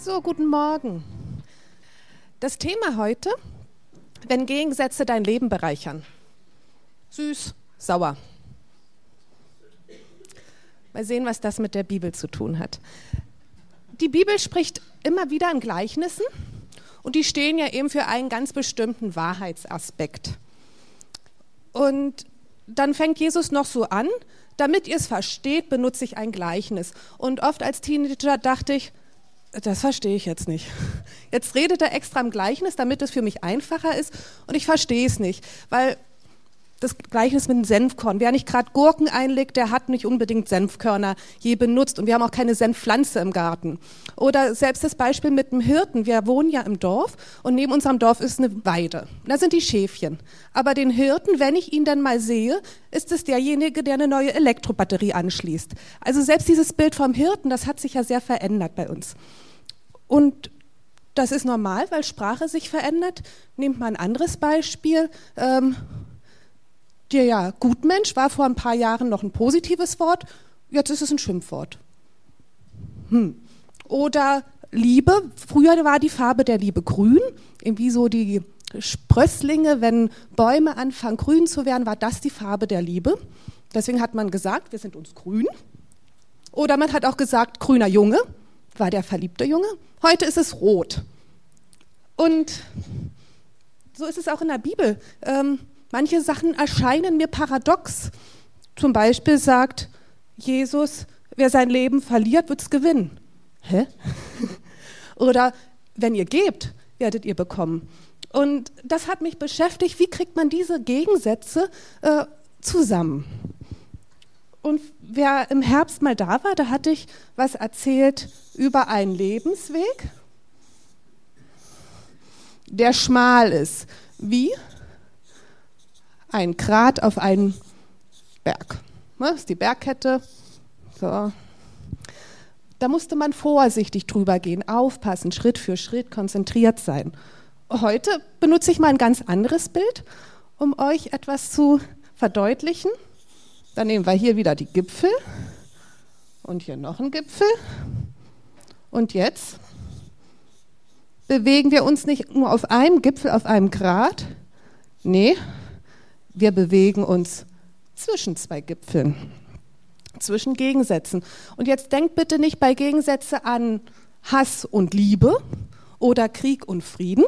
So, guten Morgen. Das Thema heute, wenn Gegensätze dein Leben bereichern. Süß, sauer. Mal sehen, was das mit der Bibel zu tun hat. Die Bibel spricht immer wieder in Gleichnissen und die stehen ja eben für einen ganz bestimmten Wahrheitsaspekt. Und dann fängt Jesus noch so an, damit ihr es versteht, benutze ich ein Gleichnis. Und oft als Teenager dachte ich, das verstehe ich jetzt nicht. Jetzt redet er extra im Gleichnis, damit es für mich einfacher ist und ich verstehe es nicht, weil das Gleichnis mit dem Senfkorn. Wer nicht gerade Gurken einlegt, der hat nicht unbedingt Senfkörner je benutzt. Und wir haben auch keine Senfpflanze im Garten. Oder selbst das Beispiel mit dem Hirten. Wir wohnen ja im Dorf und neben unserem Dorf ist eine Weide. Da sind die Schäfchen. Aber den Hirten, wenn ich ihn dann mal sehe, ist es derjenige, der eine neue Elektrobatterie anschließt. Also selbst dieses Bild vom Hirten, das hat sich ja sehr verändert bei uns. Und das ist normal, weil Sprache sich verändert. Nehmt mal ein anderes Beispiel. Ähm, der ja, Gutmensch war vor ein paar Jahren noch ein positives Wort, jetzt ist es ein Schimpfwort. Hm. Oder Liebe, früher war die Farbe der Liebe grün, irgendwie so die Sprösslinge, wenn Bäume anfangen grün zu werden, war das die Farbe der Liebe. Deswegen hat man gesagt, wir sind uns grün. Oder man hat auch gesagt, grüner Junge, war der verliebte Junge. Heute ist es rot. Und so ist es auch in der Bibel. Ähm, Manche Sachen erscheinen mir paradox. Zum Beispiel sagt Jesus, wer sein Leben verliert, wird es gewinnen. Hä? Oder wenn ihr gebt, werdet ihr bekommen. Und das hat mich beschäftigt, wie kriegt man diese Gegensätze äh, zusammen? Und wer im Herbst mal da war, da hatte ich was erzählt über einen Lebensweg, der schmal ist. Wie? ein Grat auf einen Berg. Das ist die Bergkette. So. Da musste man vorsichtig drüber gehen, aufpassen, Schritt für Schritt, konzentriert sein. Heute benutze ich mal ein ganz anderes Bild, um euch etwas zu verdeutlichen. Dann nehmen wir hier wieder die Gipfel und hier noch einen Gipfel. Und jetzt bewegen wir uns nicht nur auf einem Gipfel, auf einem Grat. Nee, wir bewegen uns zwischen zwei Gipfeln, zwischen Gegensätzen. Und jetzt denkt bitte nicht bei Gegensätze an Hass und Liebe oder Krieg und Frieden.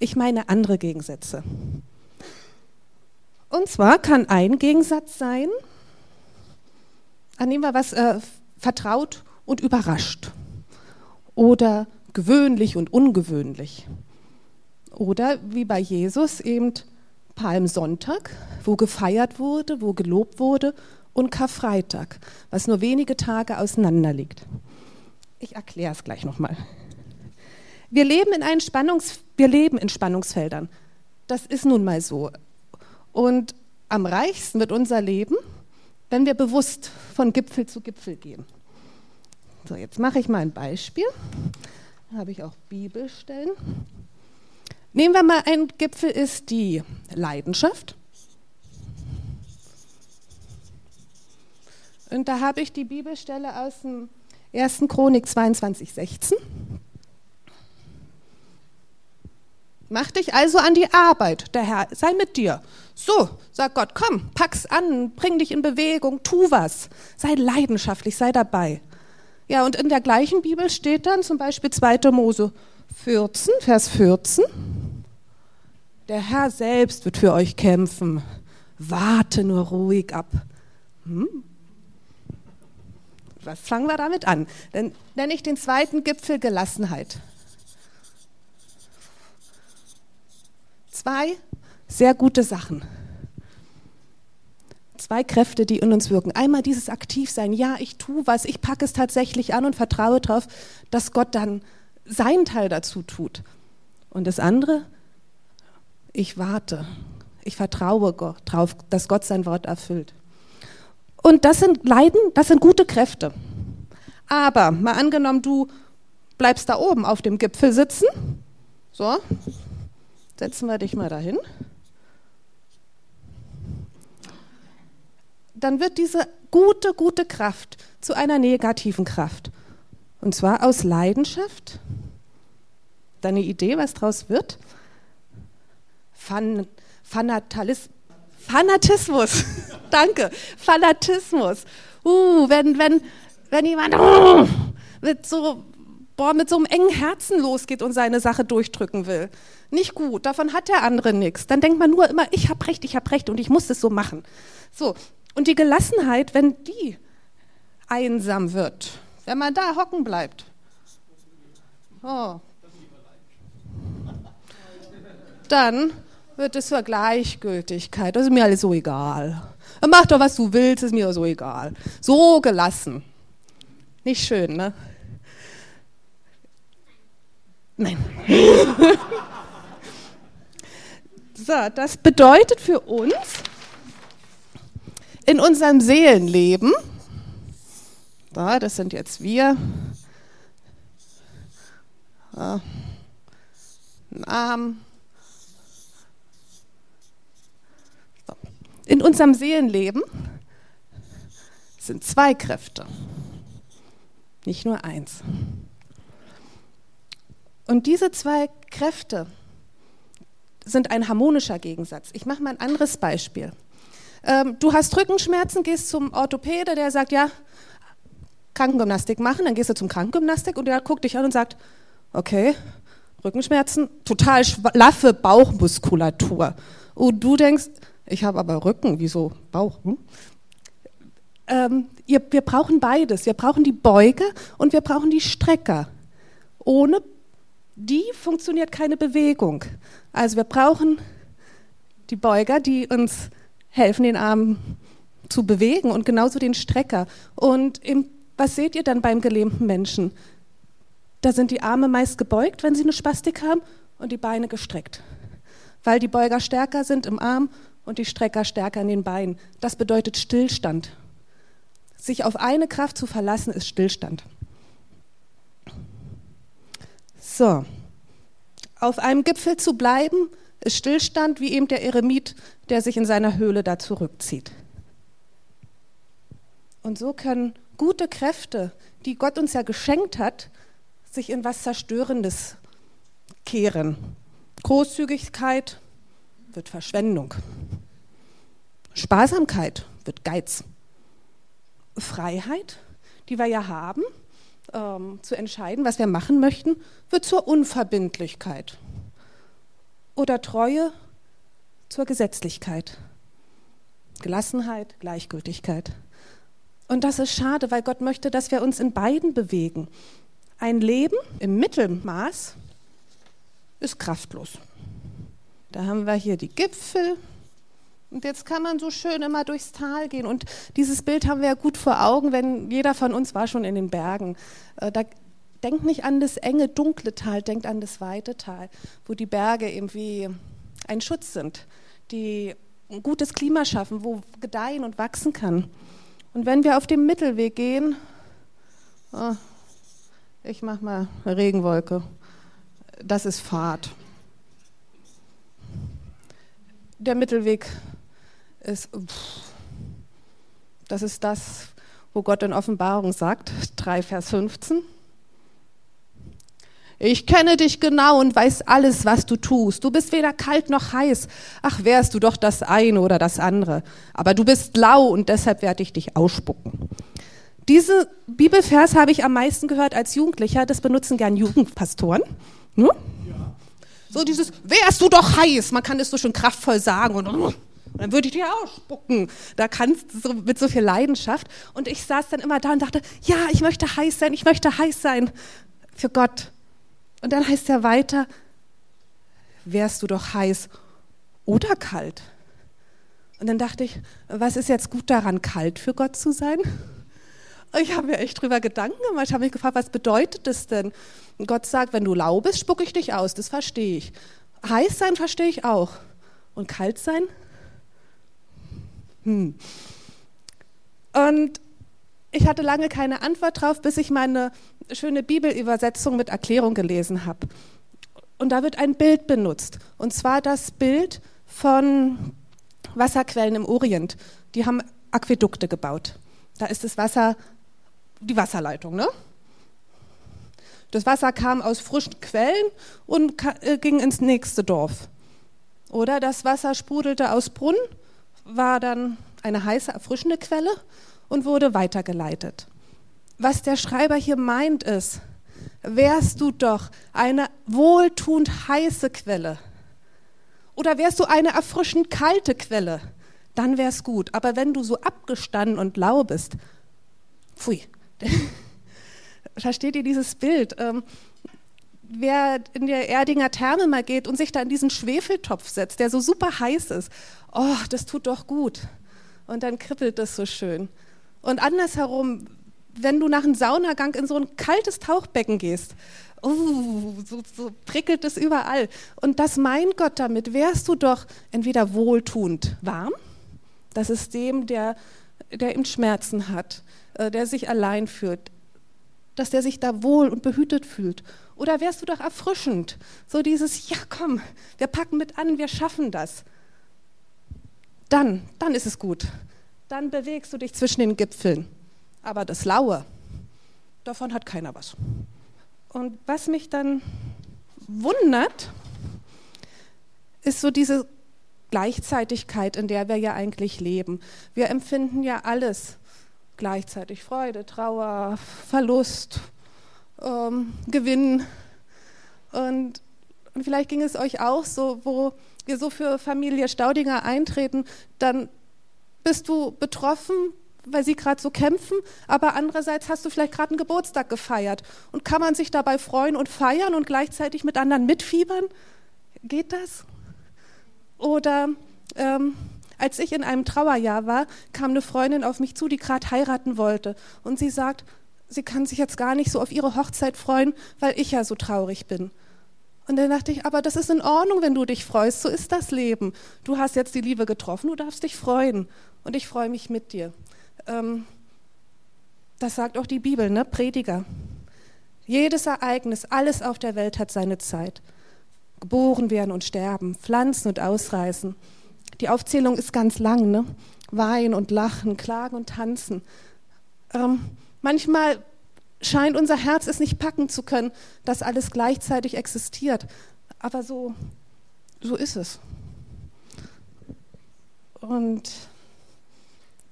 Ich meine andere Gegensätze. Und zwar kann ein Gegensatz sein, annehmen wir was äh, vertraut und überrascht oder gewöhnlich und ungewöhnlich. Oder wie bei Jesus eben Palmsonntag, wo gefeiert wurde, wo gelobt wurde, und Karfreitag, was nur wenige Tage auseinander liegt. Ich erkläre es gleich nochmal. Wir leben in einen Spannungs wir leben in Spannungsfeldern. Das ist nun mal so. Und am reichsten wird unser Leben, wenn wir bewusst von Gipfel zu Gipfel gehen. So, jetzt mache ich mal ein Beispiel. Da habe ich auch Bibelstellen. Nehmen wir mal ein Gipfel ist die Leidenschaft. Und da habe ich die Bibelstelle aus dem 1. Chronik 22, 16. Mach dich also an die Arbeit, der Herr sei mit dir. So, sagt Gott, komm, pack's an, bring dich in Bewegung, tu was, sei leidenschaftlich, sei dabei. Ja, und in der gleichen Bibel steht dann zum Beispiel 2. Mose 14, Vers 14. Der Herr selbst wird für euch kämpfen. Warte nur ruhig ab. Hm? Was fangen wir damit an? Dann nenne ich den zweiten Gipfel Gelassenheit. Zwei sehr gute Sachen. Zwei Kräfte, die in uns wirken. Einmal dieses Aktivsein. Ja, ich tue was, ich packe es tatsächlich an und vertraue darauf, dass Gott dann seinen Teil dazu tut. Und das andere, ich warte. Ich vertraue darauf, dass Gott sein Wort erfüllt. Und das sind Leiden, das sind gute Kräfte. Aber mal angenommen, du bleibst da oben auf dem Gipfel sitzen. So, setzen wir dich mal dahin. Dann wird diese gute, gute Kraft zu einer negativen Kraft. Und zwar aus Leidenschaft. Deine Idee, was draus wird? Fan Fanatalis Fanatismus. Danke. Fanatismus. Uh, wenn, wenn, wenn jemand uh, mit, so, boah, mit so einem engen Herzen losgeht und seine Sache durchdrücken will. Nicht gut, davon hat der andere nichts. Dann denkt man nur immer, ich habe recht, ich habe recht und ich muss es so machen. So, und die Gelassenheit, wenn die einsam wird, wenn man da hocken bleibt. Oh. Dann wird es zur Gleichgültigkeit. Das ist mir alles so egal. Mach doch, was du willst, ist mir so egal. So gelassen. Nicht schön, ne? Nein. so, das bedeutet für uns in unserem Seelenleben, so, das sind jetzt wir, ein Arm, In unserem Seelenleben sind zwei Kräfte, nicht nur eins. Und diese zwei Kräfte sind ein harmonischer Gegensatz. Ich mache mal ein anderes Beispiel. Ähm, du hast Rückenschmerzen, gehst zum Orthopäde, der sagt, ja, Krankengymnastik machen, dann gehst du zum Krankengymnastik und der guckt dich an und sagt, okay, Rückenschmerzen, total schlaffe Bauchmuskulatur. Und du denkst, ich habe aber Rücken, wieso Bauch? Hm? Ähm, ihr, wir brauchen beides. Wir brauchen die Beuger und wir brauchen die Strecker. Ohne die funktioniert keine Bewegung. Also wir brauchen die Beuger, die uns helfen, den Arm zu bewegen und genauso den Strecker. Und im, was seht ihr dann beim gelähmten Menschen? Da sind die Arme meist gebeugt, wenn sie eine Spastik haben, und die Beine gestreckt, weil die Beuger stärker sind im Arm und die Strecker stärker in den Beinen. Das bedeutet Stillstand. Sich auf eine Kraft zu verlassen, ist Stillstand. So, auf einem Gipfel zu bleiben, ist Stillstand, wie eben der Eremit, der sich in seiner Höhle da zurückzieht. Und so können gute Kräfte, die Gott uns ja geschenkt hat, sich in was Zerstörendes kehren. Großzügigkeit, wird Verschwendung. Sparsamkeit wird Geiz. Freiheit, die wir ja haben, ähm, zu entscheiden, was wir machen möchten, wird zur Unverbindlichkeit. Oder Treue zur Gesetzlichkeit. Gelassenheit, Gleichgültigkeit. Und das ist schade, weil Gott möchte, dass wir uns in beiden bewegen. Ein Leben im Mittelmaß ist kraftlos. Da haben wir hier die Gipfel. Und jetzt kann man so schön immer durchs Tal gehen. Und dieses Bild haben wir ja gut vor Augen, wenn jeder von uns war schon in den Bergen. Äh, da denkt nicht an das enge, dunkle Tal, denkt an das weite Tal, wo die Berge eben wie ein Schutz sind, die ein gutes Klima schaffen, wo gedeihen und wachsen kann. Und wenn wir auf dem Mittelweg gehen, oh, ich mache mal eine Regenwolke, das ist Fahrt der Mittelweg ist, das ist das, wo Gott in Offenbarung sagt, 3 Vers 15. Ich kenne dich genau und weiß alles, was du tust. Du bist weder kalt noch heiß. Ach, wärst du doch das eine oder das andere. Aber du bist lau und deshalb werde ich dich ausspucken. Diese Bibelvers habe ich am meisten gehört als Jugendlicher. Das benutzen gern Jugendpastoren. Hm? Ja. So dieses, wärst du doch heiß, man kann das so schön kraftvoll sagen und, und dann würde ich dir ausspucken. Da kannst du so, mit so viel Leidenschaft. Und ich saß dann immer da und dachte, ja, ich möchte heiß sein, ich möchte heiß sein für Gott. Und dann heißt er weiter, wärst du doch heiß oder kalt. Und dann dachte ich, was ist jetzt gut daran, kalt für Gott zu sein? Ich habe mir echt drüber Gedanken gemacht. Ich habe mich gefragt, was bedeutet das denn? Und Gott sagt, wenn du lau bist, spucke ich dich aus. Das verstehe ich. Heiß sein verstehe ich auch. Und kalt sein? Hm. Und ich hatte lange keine Antwort drauf, bis ich meine schöne Bibelübersetzung mit Erklärung gelesen habe. Und da wird ein Bild benutzt. Und zwar das Bild von Wasserquellen im Orient. Die haben Aquädukte gebaut. Da ist das Wasser die Wasserleitung, ne? Das Wasser kam aus frischen Quellen und äh, ging ins nächste Dorf. Oder das Wasser sprudelte aus Brunnen, war dann eine heiße, erfrischende Quelle und wurde weitergeleitet. Was der Schreiber hier meint ist, wärst du doch eine wohltuend heiße Quelle oder wärst du eine erfrischend kalte Quelle, dann wär's gut. Aber wenn du so abgestanden und lau bist, pfui, versteht ihr dieses Bild? Wer in der Erdinger Therme mal geht und sich da in diesen Schwefeltopf setzt, der so super heiß ist, oh, das tut doch gut. Und dann kribbelt das so schön. Und andersherum, wenn du nach einem Saunagang in so ein kaltes Tauchbecken gehst, oh, so, so prickelt es überall. Und das meint Gott damit, wärst du doch entweder wohltuend warm, das ist dem, der, der eben Schmerzen hat, äh, der sich allein fühlt, dass der sich da wohl und behütet fühlt. Oder wärst du doch erfrischend, so dieses, ja komm, wir packen mit an, wir schaffen das. Dann, dann ist es gut. Dann bewegst du dich zwischen den Gipfeln. Aber das Laue, davon hat keiner was. Und was mich dann wundert, ist so diese Gleichzeitigkeit, in der wir ja eigentlich leben. Wir empfinden ja alles gleichzeitig. Freude, Trauer, Verlust, ähm, Gewinn. Und, und vielleicht ging es euch auch so, wo wir so für Familie Staudinger eintreten, dann bist du betroffen, weil sie gerade so kämpfen, aber andererseits hast du vielleicht gerade einen Geburtstag gefeiert und kann man sich dabei freuen und feiern und gleichzeitig mit anderen mitfiebern? Geht das? Oder ähm, als ich in einem Trauerjahr war, kam eine Freundin auf mich zu, die gerade heiraten wollte und sie sagt, sie kann sich jetzt gar nicht so auf ihre Hochzeit freuen, weil ich ja so traurig bin. Und dann dachte ich, aber das ist in Ordnung, wenn du dich freust, so ist das Leben. Du hast jetzt die Liebe getroffen, du darfst dich freuen und ich freue mich mit dir ähm, das sagt auch die Bibel, ne? Prediger. Jedes Ereignis, alles auf der Welt hat seine Zeit. Geboren werden und sterben, pflanzen und ausreißen. Die Aufzählung ist ganz lang, ne? Weinen und lachen, klagen und tanzen. Ähm, manchmal scheint unser Herz es nicht packen zu können, dass alles gleichzeitig existiert. Aber so, so ist es. Und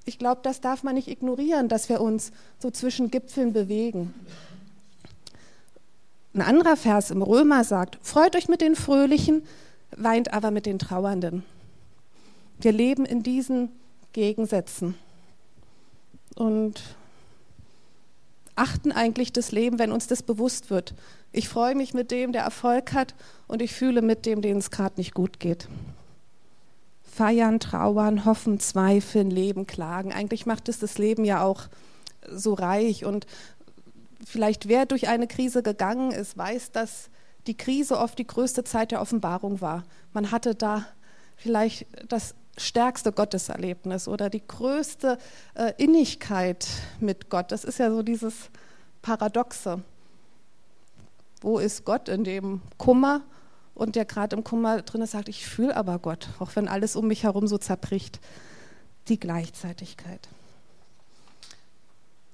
ich glaube, das darf man nicht ignorieren, dass wir uns so zwischen Gipfeln bewegen. Ein anderer Vers im Römer sagt, freut euch mit den Fröhlichen, weint aber mit den Trauernden. Wir leben in diesen Gegensätzen und achten eigentlich das Leben, wenn uns das bewusst wird. Ich freue mich mit dem, der Erfolg hat und ich fühle mit dem, denen es gerade nicht gut geht feiern, trauern, hoffen, zweifeln, leben, klagen. Eigentlich macht es das Leben ja auch so reich. Und vielleicht wer durch eine Krise gegangen ist, weiß, dass die Krise oft die größte Zeit der Offenbarung war. Man hatte da vielleicht das stärkste Gotteserlebnis oder die größte äh, Innigkeit mit Gott. Das ist ja so dieses Paradoxe. Wo ist Gott in dem Kummer und der gerade im Kummer drin ist, sagt, ich fühle aber Gott, auch wenn alles um mich herum so zerbricht. Die Gleichzeitigkeit.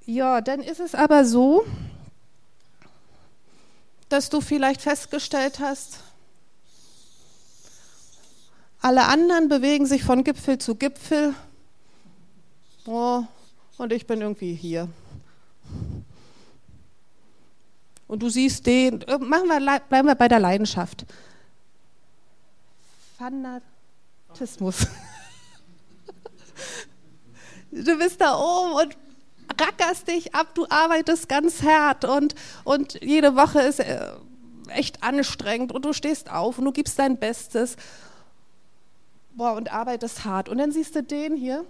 Ja, dann ist es aber so, dass du vielleicht festgestellt hast, alle anderen bewegen sich von Gipfel zu Gipfel oh, und ich bin irgendwie hier. Und du siehst den, äh, machen wir, bleiben wir bei der Leidenschaft. Fanatismus. Du bist da oben und rackerst dich ab, du arbeitest ganz hart und, und jede Woche ist äh, echt anstrengend und du stehst auf und du gibst dein Bestes boah, und arbeitest hart. Und dann siehst du den hier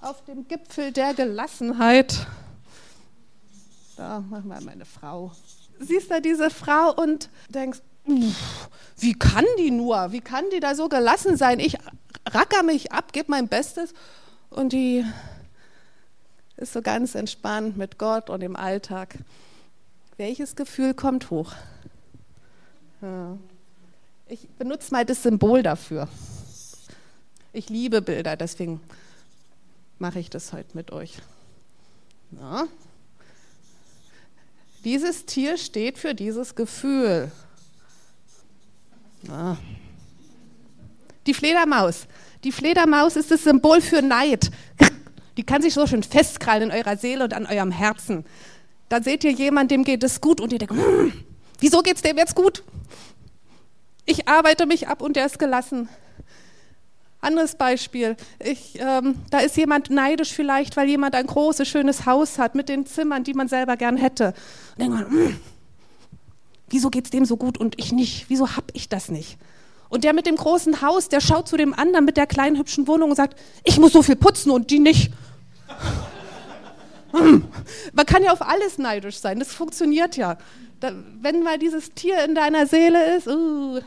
auf dem Gipfel der Gelassenheit. Da, mach mal meine Frau. Siehst du diese Frau und denkst, wie kann die nur? Wie kann die da so gelassen sein? Ich racker mich ab, gebe mein Bestes und die ist so ganz entspannt mit Gott und im Alltag. Welches Gefühl kommt hoch? Ja. Ich benutze mal das Symbol dafür. Ich liebe Bilder, deswegen mache ich das heute mit euch. Ja. Dieses Tier steht für dieses Gefühl. Ah. Die Fledermaus. Die Fledermaus ist das Symbol für Neid. Die kann sich so schön festkrallen in eurer Seele und an eurem Herzen. Da seht ihr jemanden, dem geht es gut und ihr denkt, hm, wieso geht es dem jetzt gut? Ich arbeite mich ab und der ist gelassen. Anderes Beispiel. Ich, ähm, da ist jemand neidisch vielleicht, weil jemand ein großes, schönes Haus hat mit den Zimmern, die man selber gern hätte. Und denkt man, hm, wieso geht es dem so gut und ich nicht? Wieso habe ich das nicht? Und der mit dem großen Haus, der schaut zu dem anderen mit der kleinen hübschen Wohnung und sagt, ich muss so viel putzen und die nicht. Hm. Man kann ja auf alles neidisch sein, das funktioniert ja. Da, wenn mal dieses Tier in deiner Seele ist, uh,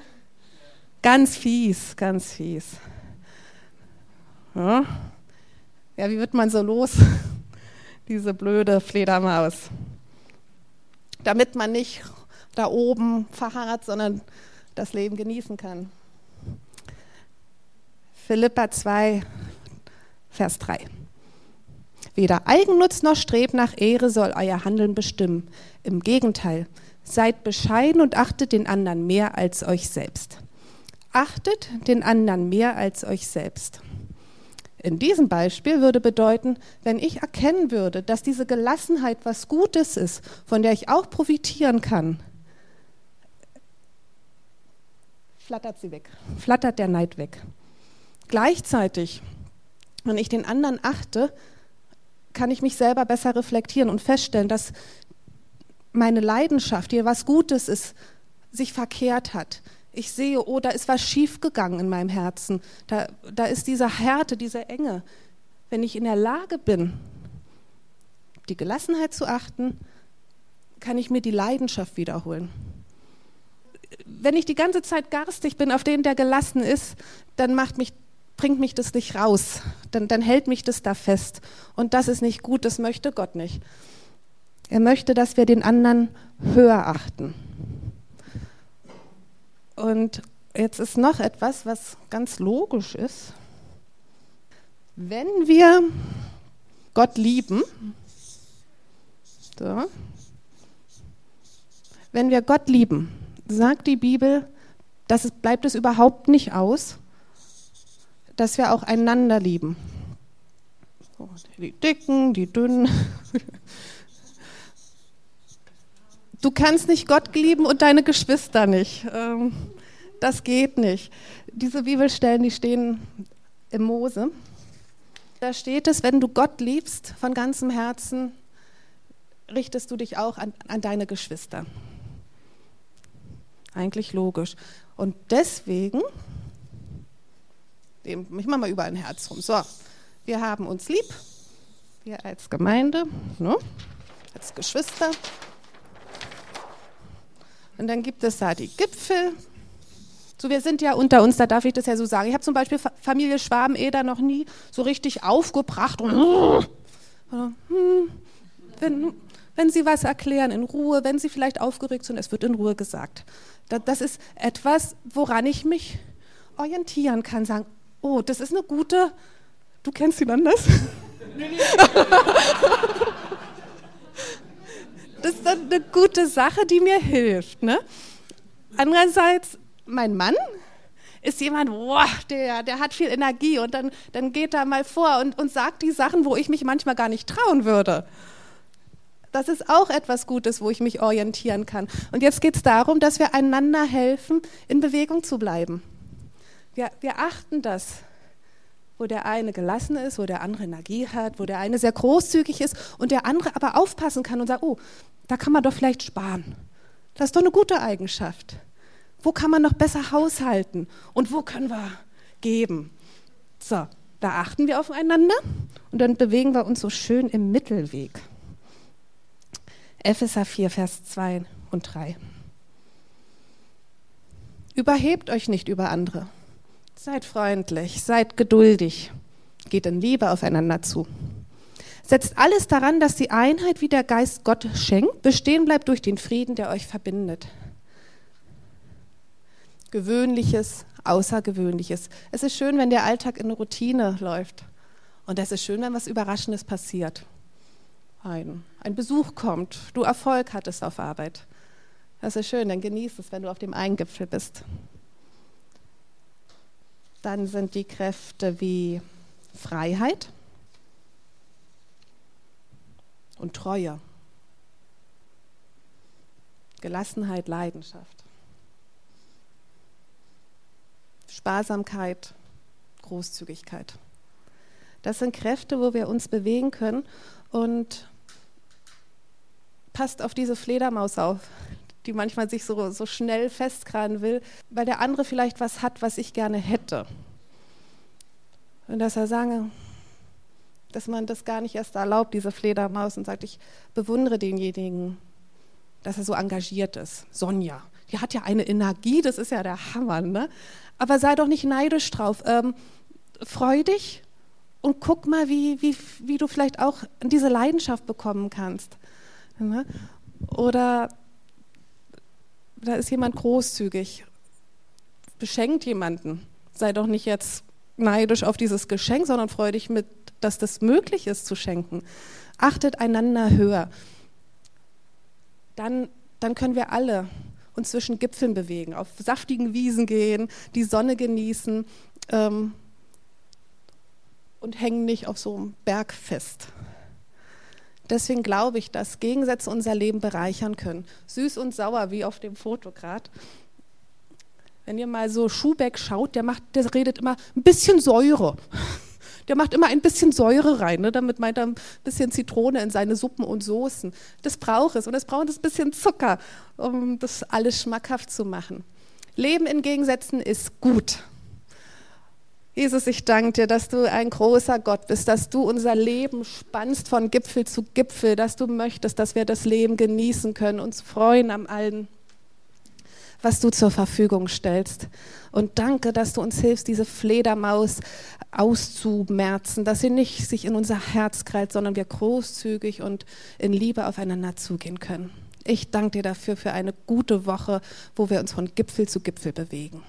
ganz fies, ganz fies. Ja. ja, wie wird man so los? Diese blöde Fledermaus. Damit man nicht da oben verharrt, sondern das Leben genießen kann. Philippa 2, Vers 3. Weder Eigennutz noch Streb nach Ehre soll euer Handeln bestimmen. Im Gegenteil, seid bescheiden und achtet den anderen mehr als euch selbst. Achtet den anderen mehr als euch selbst. In diesem Beispiel würde bedeuten, wenn ich erkennen würde, dass diese Gelassenheit was Gutes ist, von der ich auch profitieren kann, flattert sie weg, flattert der Neid weg. Gleichzeitig, wenn ich den anderen achte, kann ich mich selber besser reflektieren und feststellen, dass meine Leidenschaft, die was Gutes ist, sich verkehrt hat. Ich sehe, oh, da ist was schiefgegangen in meinem Herzen. Da, da ist diese Härte, diese Enge. Wenn ich in der Lage bin, die Gelassenheit zu achten, kann ich mir die Leidenschaft wiederholen. Wenn ich die ganze Zeit garstig bin auf den, der gelassen ist, dann macht mich bringt mich das nicht raus, dann, dann hält mich das da fest. Und das ist nicht gut, das möchte Gott nicht. Er möchte, dass wir den anderen höher achten. Und jetzt ist noch etwas, was ganz logisch ist. Wenn wir Gott lieben, so, wenn wir Gott lieben, sagt die Bibel, das bleibt es überhaupt nicht aus, dass wir auch einander lieben. Die Dicken, die Dünnen. Du kannst nicht Gott lieben und deine Geschwister nicht. Ähm, das geht nicht. Diese Bibelstellen, die stehen im Mose. Da steht es, wenn du Gott liebst von ganzem Herzen, richtest du dich auch an, an deine Geschwister. Eigentlich logisch. Und deswegen ich mache mal über ein Herz rum. So, wir haben uns lieb, wir als Gemeinde, ne, als Geschwister. Und dann gibt es da die Gipfel. So, wir sind ja unter uns, da darf ich das ja so sagen. Ich habe zum Beispiel Familie Schwabeneder noch nie so richtig aufgebracht und hm, wenn, wenn Sie was erklären, in Ruhe, wenn Sie vielleicht aufgeregt sind, es wird in Ruhe gesagt. Das ist etwas, woran ich mich orientieren kann, sagen, oh, das ist eine gute, du kennst ihn anders? Nee, nee. das ist eine gute Sache, die mir hilft. Ne? Andererseits, mein Mann ist jemand, boah, der, der hat viel Energie und dann, dann geht er mal vor und, und sagt die Sachen, wo ich mich manchmal gar nicht trauen würde. Das ist auch etwas Gutes, wo ich mich orientieren kann. Und jetzt geht es darum, dass wir einander helfen, in Bewegung zu bleiben. Wir, wir achten das, wo der eine gelassen ist, wo der andere Energie hat, wo der eine sehr großzügig ist und der andere aber aufpassen kann und sagt, oh, da kann man doch vielleicht sparen. Das ist doch eine gute Eigenschaft. Wo kann man noch besser haushalten und wo können wir geben? So, da achten wir aufeinander und dann bewegen wir uns so schön im Mittelweg. Epheser 4, Vers 2 und 3. Überhebt euch nicht über andere Seid freundlich, seid geduldig, geht in Liebe aufeinander zu. Setzt alles daran, dass die Einheit, wie der Geist Gott schenkt, bestehen bleibt durch den Frieden, der euch verbindet. Gewöhnliches, Außergewöhnliches. Es ist schön, wenn der Alltag in Routine läuft. Und es ist schön, wenn was Überraschendes passiert. ein, ein Besuch kommt, du Erfolg hattest auf Arbeit. Das ist schön, dann genieß es, wenn du auf dem einen Gipfel bist. Dann sind die Kräfte wie Freiheit und Treue, Gelassenheit, Leidenschaft, Sparsamkeit, Großzügigkeit. Das sind Kräfte, wo wir uns bewegen können und passt auf diese Fledermaus auf, die manchmal sich so, so schnell festkranen will, weil der andere vielleicht was hat, was ich gerne hätte. Und dass er sage, dass man das gar nicht erst erlaubt, diese Fledermaus, und sagt, ich bewundere denjenigen, dass er so engagiert ist. Sonja, die hat ja eine Energie, das ist ja der Hammer, ne? Aber sei doch nicht neidisch drauf. Ähm, freu dich und guck mal, wie, wie, wie du vielleicht auch diese Leidenschaft bekommen kannst. Ne? Oder da ist jemand großzügig, beschenkt jemanden. Sei doch nicht jetzt neidisch auf dieses Geschenk, sondern freu dich mit, dass das möglich ist zu schenken. Achtet einander höher. Dann, dann können wir alle uns zwischen Gipfeln bewegen, auf saftigen Wiesen gehen, die Sonne genießen ähm, und hängen nicht auf so einem Berg fest. Deswegen glaube ich, dass Gegensätze unser Leben bereichern können. Süß und sauer, wie auf dem Foto gerade. Wenn ihr mal so Schubeck schaut, der, macht, der redet immer ein bisschen Säure. Der macht immer ein bisschen Säure rein, ne? damit meint er ein bisschen Zitrone in seine Suppen und Soßen. Das braucht es und es braucht ein bisschen Zucker, um das alles schmackhaft zu machen. Leben in Gegensätzen ist gut. Jesus, ich danke dir, dass du ein großer Gott bist, dass du unser Leben spannst von Gipfel zu Gipfel, dass du möchtest, dass wir das Leben genießen können, uns freuen am allen, was du zur Verfügung stellst. Und danke, dass du uns hilfst, diese Fledermaus auszumerzen, dass sie nicht sich in unser Herz krallt, sondern wir großzügig und in Liebe aufeinander zugehen können. Ich danke dir dafür für eine gute Woche, wo wir uns von Gipfel zu Gipfel bewegen.